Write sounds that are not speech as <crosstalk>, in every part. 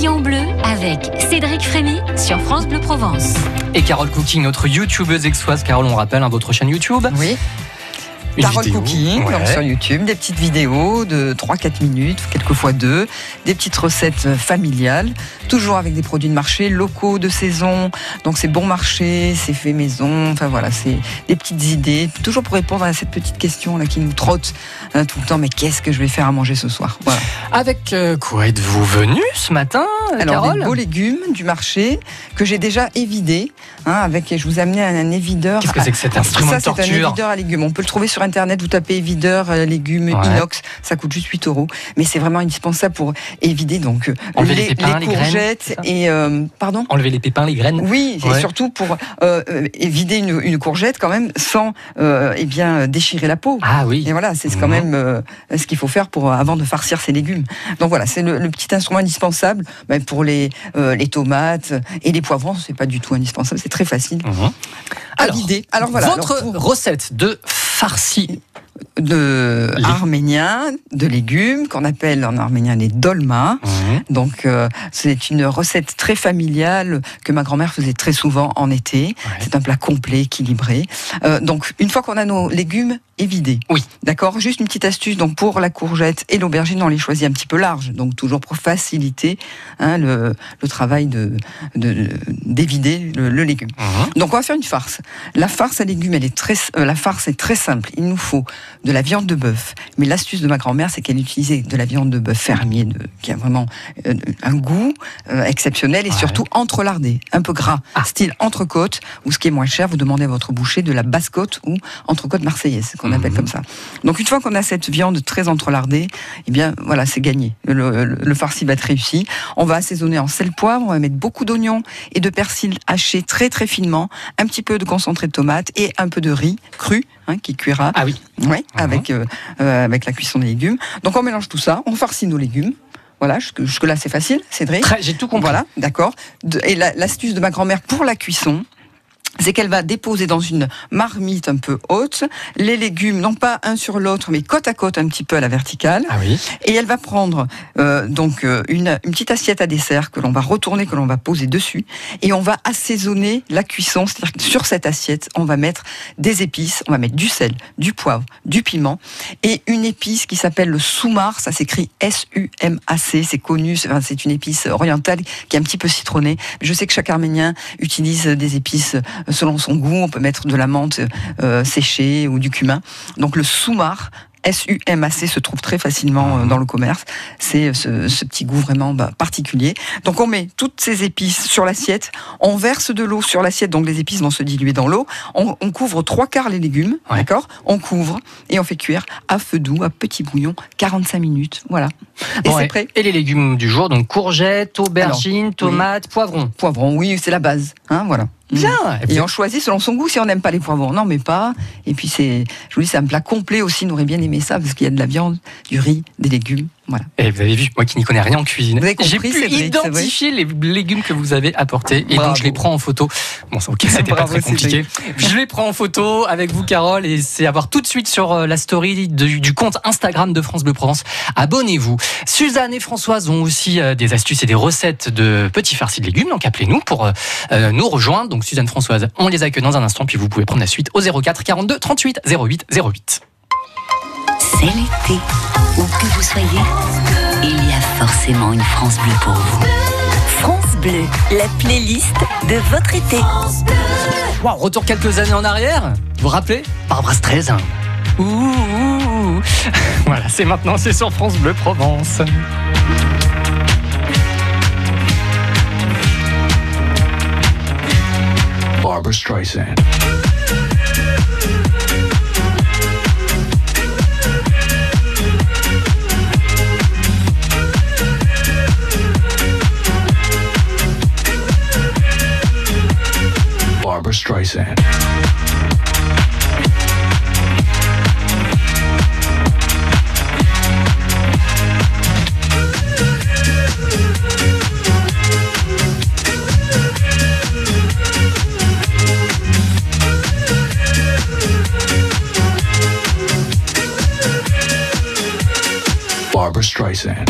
Papillon bleu avec Cédric Frémy sur France Bleu Provence. Et Carole Cooking, notre youtubeuse exoise. Carole, on rappelle, hein, votre chaîne YouTube. Oui. Carole vidéo. Cooking, Ouais. donc sur YouTube, des petites vidéos de 3-4 minutes, quelquefois deux, des petites recettes familiales, toujours avec des produits de marché, locaux, de saison, donc c'est bon marché, c'est fait maison, enfin voilà, c'est des petites idées, toujours pour répondre à cette petite question là qui nous trotte hein, tout le temps, mais qu'est-ce que je vais faire à manger ce soir? Voilà. Avec euh, quoi êtes-vous venu ce matin, Alors Carole? des beaux légumes du marché que j'ai déjà évidés, hein, avec, je vous ai amené un, un évideur. Qu'est-ce que c'est que cet instrument Ça, c'est un évideur à légumes. On peut le trouver sur Internet. Vous tapez évideur euh, légumes Ouais. inox. Ça coûte juste 8 euros. Mais c'est vraiment indispensable pour évider donc euh, les pépins, les et euh, pardon. Enlever les pépins, les graines Oui, Ouais. et surtout pour euh, vider une, une courgette quand même sans euh, eh bien déchirer la peau. Ah oui. Et voilà, c'est quand Mhm. même euh, ce qu'il faut faire pour avant de farcir ses légumes. Donc voilà, c'est le, le petit instrument indispensable ben, pour les, les tomates et les poivrons. C'est pas du tout indispensable, c'est très facile Mhm. à Alors, vider. Alors voilà, votre alors, pour- recette de farci. De Les- arménien, de légumes qu'on appelle en arménien les dolmas. Donc euh, c'est une recette très familiale que ma grand-mère faisait très souvent en été. C'est un plat complet, équilibré. Euh, donc une fois qu'on a nos légumes évidés, Oui. d'accord? Juste une petite astuce. Donc pour la courgette et l'aubergine, on les choisit un petit peu large. Donc toujours pour faciliter hein, le, le travail de de- d'évider le, le légume. Donc on va faire une farce. La farce à légumes, elle est très, euh, la farce est très simple. Il nous faut de la viande de bœuf. Mais l'astuce de ma grand-mère, c'est qu'elle utilisait de la viande de bœuf fermier, de, qui a vraiment euh, un goût euh, exceptionnel et Ouais. surtout entrelardé, un peu gras, Ah. style entrecôte. Ou ce qui est moins cher, vous demandez à votre boucher de la basse-côte ou entrecôte marseillaise, qu'on appelle Mhm. comme ça. Donc une fois qu'on a cette viande très entrelardée, eh bien voilà, c'est gagné. Le, le, le farci va être réussi. On va assaisonner en sel poivre, on va mettre beaucoup d'oignons et de persil haché très très finement, un petit peu de concentré de tomate et un peu de riz cru hein, qui cuira Ah oui. ouais, Mhm. avec, euh, euh, avec la cuisson des légumes. Donc on mélange tout ça, on farcit nos légumes. Voilà, jusque, jusque là c'est facile, Cédric. J'ai tout compris. Voilà, d'accord. Et la- l'astuce de ma grand-mère pour la cuisson, c'est qu'elle va déposer dans une marmite un peu haute les légumes, non pas un sur l'autre, mais côte à côte un petit peu à la verticale. Ah oui. Et elle va prendre euh, donc euh, une, une petite assiette à dessert que l'on va retourner, que l'on va poser dessus, et on va assaisonner la cuisson. C'est-à-dire que sur cette assiette, on va mettre des épices, on va mettre du sel, du poivre, du piment, et une épice qui s'appelle le soumar. Ça s'écrit S-U-M-A-C. C'est connu. C'est une épice orientale qui est un petit peu citronnée. Je sais que chaque Arménien utilise des épices euh, selon son goût. On peut mettre de la menthe euh, séchée ou du cumin. Donc le soumar. S-U-M-A-C se trouve très facilement euh, dans le commerce. C'est euh, ce, ce petit goût vraiment bah, particulier. Donc on met toutes ces épices sur l'assiette, on verse de l'eau sur l'assiette, donc les épices vont se diluer dans l'eau. On, on couvre trois quarts les légumes, Ouais. d'accord? On couvre et on fait cuire à feu doux, à petit bouillon, 45 minutes. Voilà. Et Bon, c'est prêt. Et les légumes du jour, donc courgettes, aubergines, tomates, poivrons. Poivron, oui, c'est la base. Hein, voilà. Bien. Et puis- Et on choisit selon son goût. Si on n'aime pas les poivrons, non, mais pas. Et puis c'est, je vous dis, c'est un plat complet aussi. On aurait bien aimé ça parce qu'il y a de la viande, du riz, des légumes. Voilà. Et vous avez vu, moi qui n'y connais rien en cuisine, j'ai pu Cédric, identifier les légumes que vous avez apportés et Bravo. donc je les prends en photo. Bon, ok, c'était pas très compliqué. Je les prends en photo avec vous, Carole, et c'est à voir tout de suite sur euh, la story du compte Instagram de France Bleu Provence. Abonnez-vous. Suzanne et Françoise ont aussi euh, des astuces et des recettes de petits farcis de légumes, donc appelez-nous pour euh, nous rejoindre. Donc Suzanne, Françoise, on les accueille dans un instant, puis vous pouvez prendre la suite au 04 42 38 08 08. C'est l'été. Où que vous soyez, il y a forcément une France bleue pour vous. France Bleu, la playlist de votre été. Wow, retour quelques années en arrière. Vous vous rappelez? Barbara Streisand. Ouh, ouh, <laughs> ouh. Voilà, c'est maintenant, c'est sur France Bleu Provence. Barbara Streisand. Barbara Streisand. Barbara Streisand.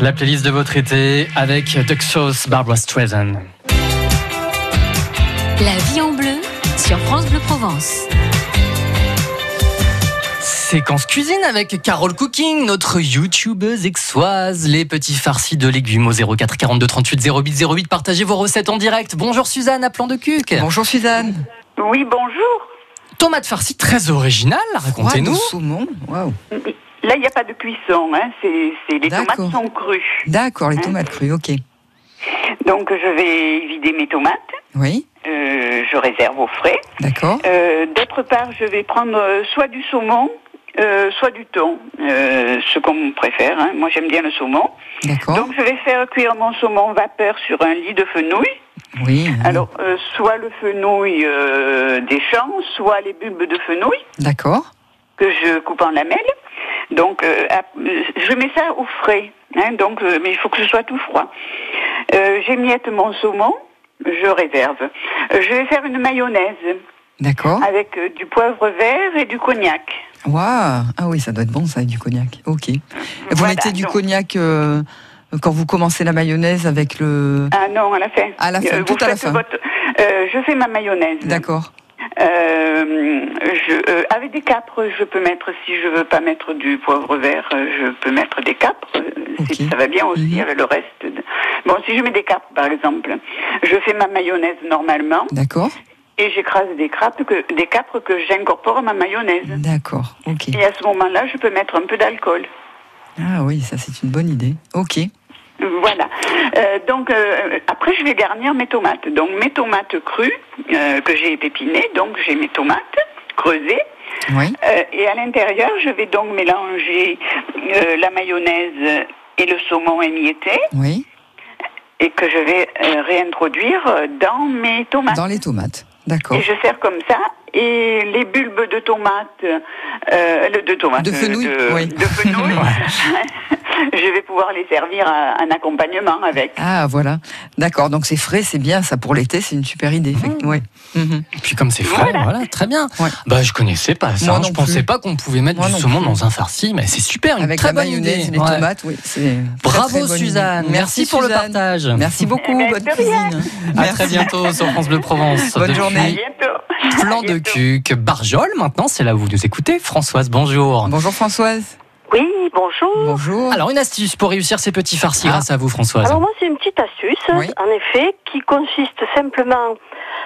La playlist de votre été avec Duxos Barbara Streisand. La vie en bleu sur France Bleu Provence. Séquence cuisine avec Carole Cooking, notre youtubeuse exoise. Les petits farcis de légumes au 04 42 38 08 08. Partagez vos recettes en direct. Bonjour Suzanne à plan de cuc. Bonjour Suzanne. Oui, bonjour. Tomate farcie très originale, racontez-nous. Saumon. Waouh. Là, il n'y a pas de cuisson, hein. c'est, c'est- les D'accord. tomates sont crues. D'accord, les tomates crues, ok. Donc, je vais vider mes tomates, Oui, euh, je réserve au frais. d'accord. Euh, d'autre part, je vais prendre euh, soit du saumon, euh, soit du thon, euh, ce qu'on préfère. hein. Moi, j'aime bien le saumon. D'accord. Donc, je vais faire cuire mon saumon vapeur sur un lit de fenouil. Oui. oui. Alors, euh, soit le fenouil euh, des champs, soit les bulbes de fenouil. D'accord. que je coupe en lamelles. Donc, euh, euh, je mets ça au frais. Hein, donc, euh, mais il faut que ce soit tout froid. J'émiette mon saumon, je réserve. Je vais faire une mayonnaise D'accord. avec du poivre vert et du cognac. Waouh. Ah oui, ça doit être bon ça, avec du cognac. Ok. Vous Voilà, mettez du donc- cognac quand vous commencez la mayonnaise avec le. Ah non, à la fin. À la fin, tout à la fin. votre- euh, je fais ma mayonnaise. D'accord. Euh, je, euh, avec des capres, je peux mettre, si je veux pas mettre du poivre vert, euh, je peux mettre des capres. Euh, c'est- Ok. Ça va bien aussi Mhm. avec le reste. de- Bon, si je mets des capres, par exemple, je fais ma mayonnaise normalement D'accord. et j'écrase des que, des capres que j'incorpore à ma mayonnaise. D'accord. Ok. Et à ce moment-là, je peux mettre un peu d'alcool. Ah oui, ça c'est une bonne idée. Ok. Voilà. Euh, donc euh, après, je vais garnir mes tomates. Donc mes tomates crues euh, que j'ai pépinées. Donc j'ai mes tomates creusées. Oui. Et à l'intérieur, je vais donc mélanger la mayonnaise et le saumon émietté Oui. et que je vais réintroduire dans mes tomates. Dans les tomates. D'accord. Et je sers comme ça. Et les bulbes de tomates, de tomates, De fenouil, de, oui. de fenouil, <laughs> <laughs> <laughs> je vais pouvoir les servir à- en accompagnement avec. Ah voilà. D'accord. Donc c'est frais, c'est bien. Ça pour l'été, c'est une super idée. Ouais. Mhm. Et puis comme c'est frais, voilà. Voilà. très bien. Ouais. Bah je connaissais pas ça. Moi hein. non Je pensais pas qu'on pouvait mettre Moi du saumon plus. dans un farci, mais c'est super, une Avec très la bonne mayonnaise idée. et les Ouais. tomates, oui. Très, Bravo très. Suzanne, merci, pour le partage. Merci beaucoup. Eh ben, bonne cuisine. À très bientôt sur France Bleu Provence. Bonne Depuis journée. À bientôt. Plan À de. Cuc, Barjol maintenant, c'est là où vous nous écoutez. Françoise, bonjour. Bonjour Françoise. Oui, bonjour. Bonjour. Alors une astuce pour réussir ces petits farcis Ah. grâce à vous Françoise. Alors moi, c'est une petite astuce, Oui. en effet, qui consiste simplement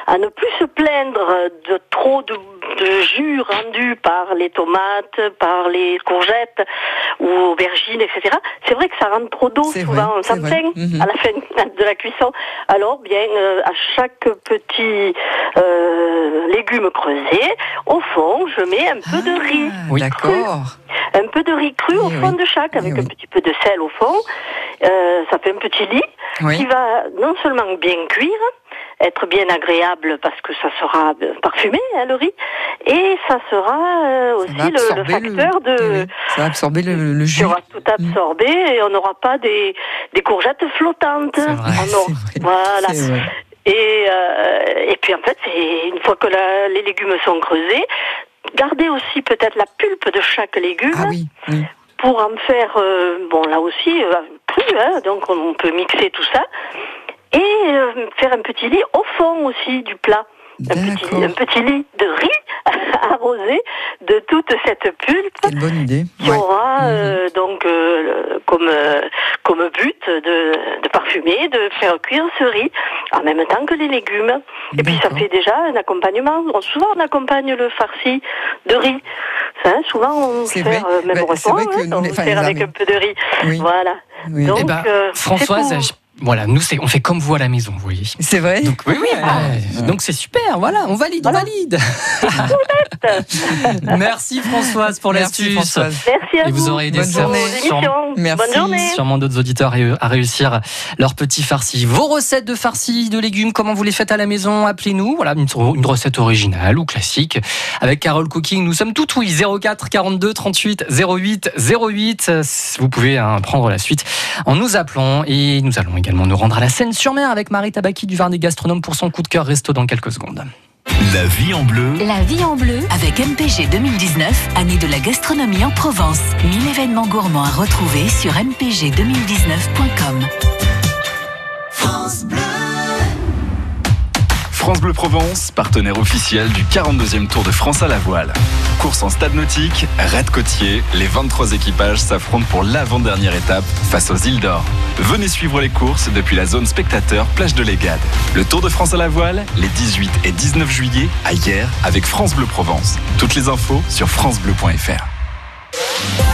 à ne plus se plaindre de trop de, de jus rendu par les tomates, par les courgettes ou aubergines, etc. C'est vrai que ça rend trop d'eau souvent, on s'en plaint Mhm. à la fin <laughs> de la cuisson. Alors, bien, euh, à chaque petit euh, légume creusé, au fond, je mets un peu de riz. Ah, Oui. D'accord. Un peu de riz cru au fond oui. de chaque, avec Oui, un petit peu de sel au fond. Euh, ça fait un petit lit qui va non seulement bien cuire, être bien agréable parce que ça sera euh, parfumé, hein, le riz, et ça sera euh, Ça aussi le, facteur de... Ça va absorber le, jus. aura tout absorbé et on n'aura pas des, des courgettes flottantes. Vrai, Oh non. Voilà. Vrai. Et, euh, et puis en fait, une fois que la- les légumes sont creusés, garder aussi peut-être la pulpe de chaque légume Ah oui, oui. pour en faire, euh, bon là aussi, euh, cru, hein, donc on peut mixer tout ça. Et euh, faire un petit lit au fond aussi du plat. Un petit, D'accord. un petit lit de riz <laughs> arrosé de toute cette pulpe Quelle bonne idée. qui Ouais. aura euh, donc euh, comme euh, comme but de, de parfumer, de faire cuire ce riz en même temps que les légumes. Et puis ça fait déjà un accompagnement. Bon, souvent on accompagne le farci de riz. Ça, hein, souvent on fait vrai. euh, même Bah, que hein, on les avec un peu de riz. Oui. Voilà. Oui. Donc, Eh ben, euh, Françoise, voilà, nous c'est, on fait comme vous à la maison, vous voyez. C'est vrai Donc oui, oui, Ah. ouais. donc c'est super, voilà, on valide, on valide. <laughs> <laughs> Merci Françoise pour Merci, l'astuce. Françoise. Merci à Et vous aurez aidé Bonne journée. Merci. Bonne journée. Sûrement d'autres auditeurs à réussir leur petit farci. Vos recettes de farci de légumes, comment vous les faites à la maison Appelez-nous. Voilà, une, une recette originale ou classique. Avec Carole Cooking, nous sommes tout oui. 04 42 38 08 08. Euh, Vous pouvez hein, prendre la suite en nous appelant. Et nous allons également nous rendre à la Seine-sur-Mer avec Marie Tabaki du Varnet Gastronome pour son coup de cœur resto dans quelques secondes. La vie en bleu. La vie en bleu. Avec MPG 2019, année de la gastronomie en Provence. 1000 événements gourmands à retrouver sur mpg2019.com. France Bleu Provence, partenaire officiel du 42e Tour de France à la voile. Course en stade nautique, raid côtier, les 23 équipages s'affrontent pour l'avant-dernière étape face aux îles d'Or. Venez suivre les courses depuis la zone spectateur plage de l'Égade. Le Tour de France à la voile, les 18 et 19 juillet à hier avec France Bleu Provence. Toutes les infos sur francebleu.fr.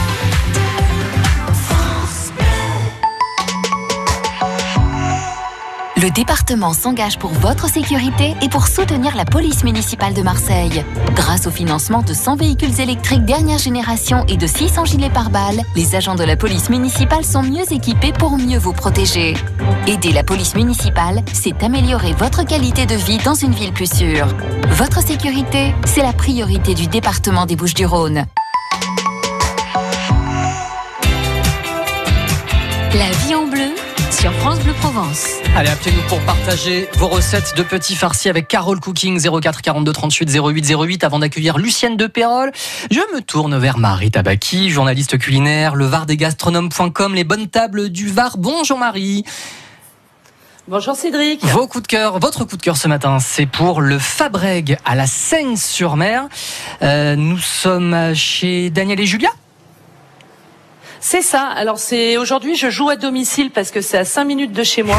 Le département s'engage pour votre sécurité et pour soutenir la police municipale de Marseille. Grâce au financement de 100 véhicules électriques dernière génération et de 600 gilets pare-balles, les agents de la police municipale sont mieux équipés pour mieux vous protéger. Aider la police municipale, c'est améliorer votre qualité de vie dans une ville plus sûre. Votre sécurité, c'est la priorité du département des Bouches-du-Rhône. La vie sur France Bleu Provence. Allez, appelez-nous pour partager vos recettes de petits farcis avec Carole Cooking 04 42 38 08 08 avant d'accueillir Lucienne de Pérol. Je me tourne vers Marie Tabaki, journaliste culinaire, le vardesgastronomes.com, les bonnes tables du Var. Bonjour Marie. Bonjour Cédric. Vos coups de cœur, votre coup de cœur ce matin, c'est pour le Fabreg à la Seine-sur-Mer. Euh, nous sommes chez Daniel et Julia. C'est ça. Alors c'est aujourd'hui je joue à domicile parce que c'est à 5 minutes de chez moi.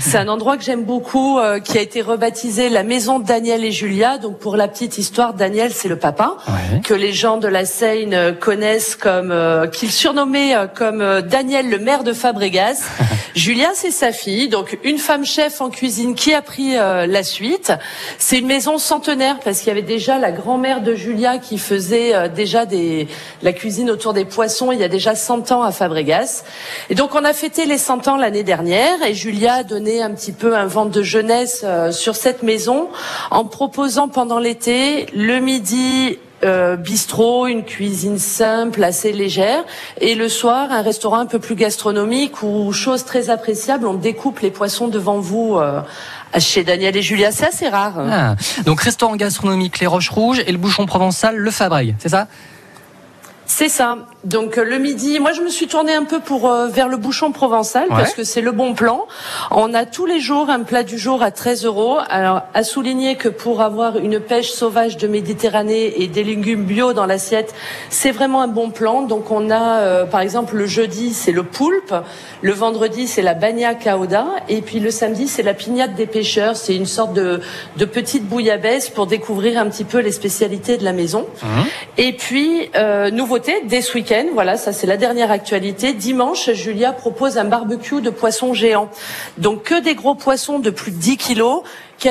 c'est un endroit que j'aime beaucoup euh, qui a été rebaptisé la maison de Daniel et Julia. Donc pour la petite histoire, Daniel c'est le papa Ouais. que les gens de la Seine euh, connaissent comme euh, qu'il surnommait euh, comme euh, Daniel le maire de Fabregas. <laughs> Julia c'est sa fille, donc une femme chef en cuisine qui a pris la suite. C'est une maison centenaire parce qu'il y avait déjà la grand-mère de Julia qui faisait déjà des la cuisine autour des poissons il y a déjà 100 ans à Fabregas. Et donc on a fêté les 100 ans l'année dernière et Julia a donné un petit peu un vent de jeunesse euh, sur cette maison en proposant pendant l'été le midi euh, bistrot, une cuisine simple, assez légère, et le soir un restaurant un peu plus gastronomique où chose très appréciable, on découpe les poissons devant vous euh, chez Daniel et Julia. C'est assez rare. Ah. Donc restaurant gastronomique Les Roches Rouges et le bouchon provençal Le Fabreg, c'est ça? C'est ça. Donc euh, le midi, moi je me suis tournée un peu pour euh, vers le bouchon provençal Ouais. parce que c'est le bon plan. On a tous les jours un plat du jour à 13 euros. Alors à souligner que pour avoir une pêche sauvage de Méditerranée et des légumes bio dans l'assiette, c'est vraiment un bon plan. Donc on a euh, par exemple le jeudi c'est le poulpe, le vendredi c'est la bagna cauda et puis le samedi c'est la pignate des pêcheurs. C'est une sorte de, de petite bouillabaisse pour découvrir un petit peu les spécialités de la maison. Et puis, euh, nouveauté, dès ce week-end, voilà, ça c'est la dernière actualité. Dimanche, Julia propose un barbecue de poissons géants. Donc que des gros poissons de plus de 10 kilos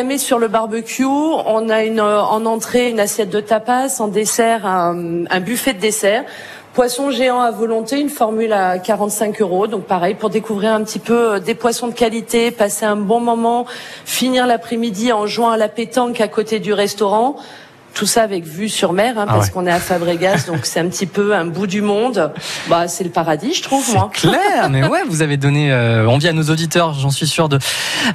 met sur le barbecue. On a une, euh, en entrée une assiette de tapas, en dessert un, un buffet de dessert. Poissons géants à volonté, une formule à 45 euros. Donc pareil, pour découvrir un petit peu euh, des poissons de qualité, passer un bon moment, finir l'après-midi en jouant à la pétanque à côté du restaurant Tout ça avec vue sur mer, hein, Ah parce ouais. qu'on est à Fabregas, donc c'est un petit peu un bout du monde. Bah, c'est le paradis, je trouve, moi. Claire, mais ouais, vous avez donné euh, envie à nos auditeurs, j'en suis sûr, de,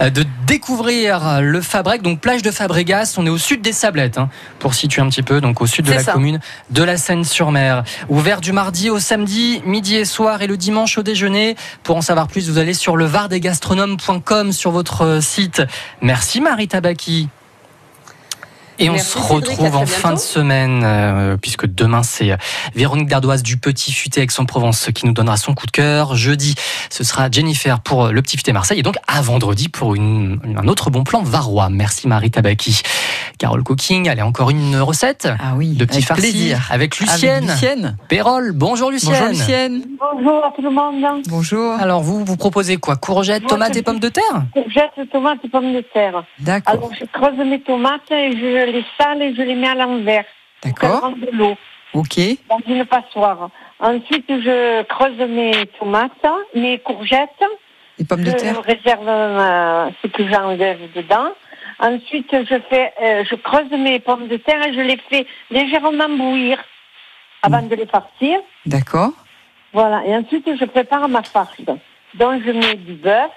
euh, de découvrir le Fabrec. Donc, plage de Fabregas, on est au sud des Sablettes, hein, pour situer un petit peu, donc au sud de la ça. commune de la Seine-sur-Mer. Ouvert du mardi au samedi, midi et soir, et le dimanche au déjeuner. Pour en savoir plus, vous allez sur le vardesgastronomes.com sur votre euh, site. Merci Marie Tabaki. Et on Merci, se retrouve en fin de semaine, euh, puisque demain c'est Véronique Dardoise du Petit Futé Aix-en-Provence qui nous donnera son coup de cœur. Jeudi, ce sera Jennifer pour le Petit Futé Marseille. Et donc à vendredi pour une, un autre bon plan varois. Merci Marie Tabaki. Carole Cooking, allez, encore une recette Ah oui, de petits avec farcis plaisir. avec Avec Lucienne. Lucienne. Pérol, bonjour Lucienne. Bonjour Lucienne. Bonjour à tout le monde. Bonjour. Alors vous, vous proposez quoi? Courgettes, Moi, tomates et pommes de terre? Courgettes, tomates et pommes de terre. D'accord. Alors, je creuse mes tomates et je les sale et je les mets à l'envers. D'accord. de l'eau Ok. dans une passoire. Ensuite, je creuse mes tomates, mes courgettes. Les pommes de je terre. réserve euh, ce que j'enlève dedans. Ensuite, je fais, euh, je creuse mes pommes de terre et je les fais légèrement bouillir avant de les farcir. D'accord. Voilà. Et ensuite, je prépare ma farce. Donc, je mets du bœuf,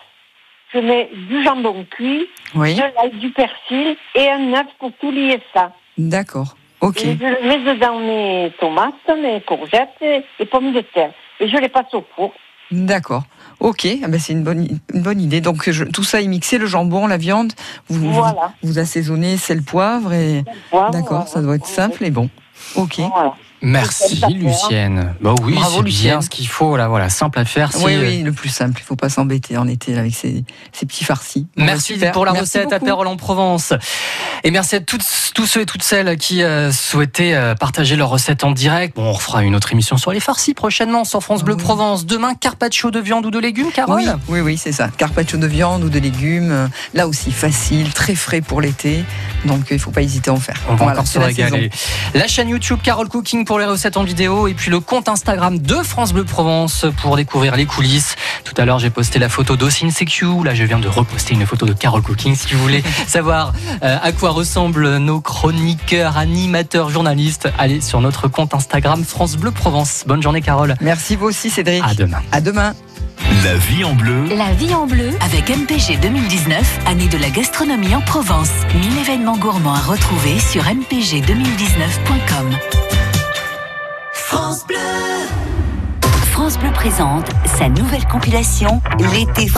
je mets du jambon cuit, Oui. de l'ail, du persil et un œuf pour tout lier ça. D'accord. Ok. Et je le mets dedans mes tomates, mes courgettes et les pommes de terre. Et je les passe au four. D'accord. Ok. Ah ben, c'est une bonne, une bonne idée. Donc je- tout ça est mixé, le jambon, la viande. Vous, Voilà. vous, vous assaisonnez sel, poivre et. D'accord. Ça doit être simple et bon. Ok. Voilà. Merci Lucienne. Bah oui, Bravo, c'est bien Lucienne. ce qu'il faut là, voilà, simple à faire. c'est- Oui, oui, le plus simple. Il faut pas s'embêter en été avec ces, ces petits farcis. Bon, Merci pour la Merci recette à. Pérol en Provence. Et merci à toutes, tous ceux et toutes celles qui euh, souhaitaient euh, partager leur recette en direct. Bon, on refera une autre émission sur les farcis prochainement sur France Bleu Oui. Provence. Demain, carpaccio de viande ou de légumes, Carole? Oui, oui, oui, c'est ça. Carpaccio de viande ou de légumes. euh, Là aussi, facile, très frais pour l'été. Donc, il ne faut pas hésiter à en faire. On va Voilà, encore se c'est la régaler. La chaîne YouTube Carole Cooking pour les recettes en vidéo et puis le compte Instagram de France Bleu Provence pour découvrir les coulisses. Tout à l'heure, j'ai posté la photo d'Ossine Secu. Là, je viens de reposter une photo de Carole Cooking. Si vous voulez <laughs> savoir euh, à quoi ressemblent nos chroniqueurs, animateurs, journalistes, allez sur notre compte Instagram France Bleu Provence. Bonne journée, Carole. Merci vous aussi, Cédric. À demain. À demain. La vie en bleu. La vie en bleu. Avec MPG 2019, année de la gastronomie en Provence. 1000 événements gourmands à retrouver sur mpg2019.com. France Bleu. Présente sa nouvelle compilation L'été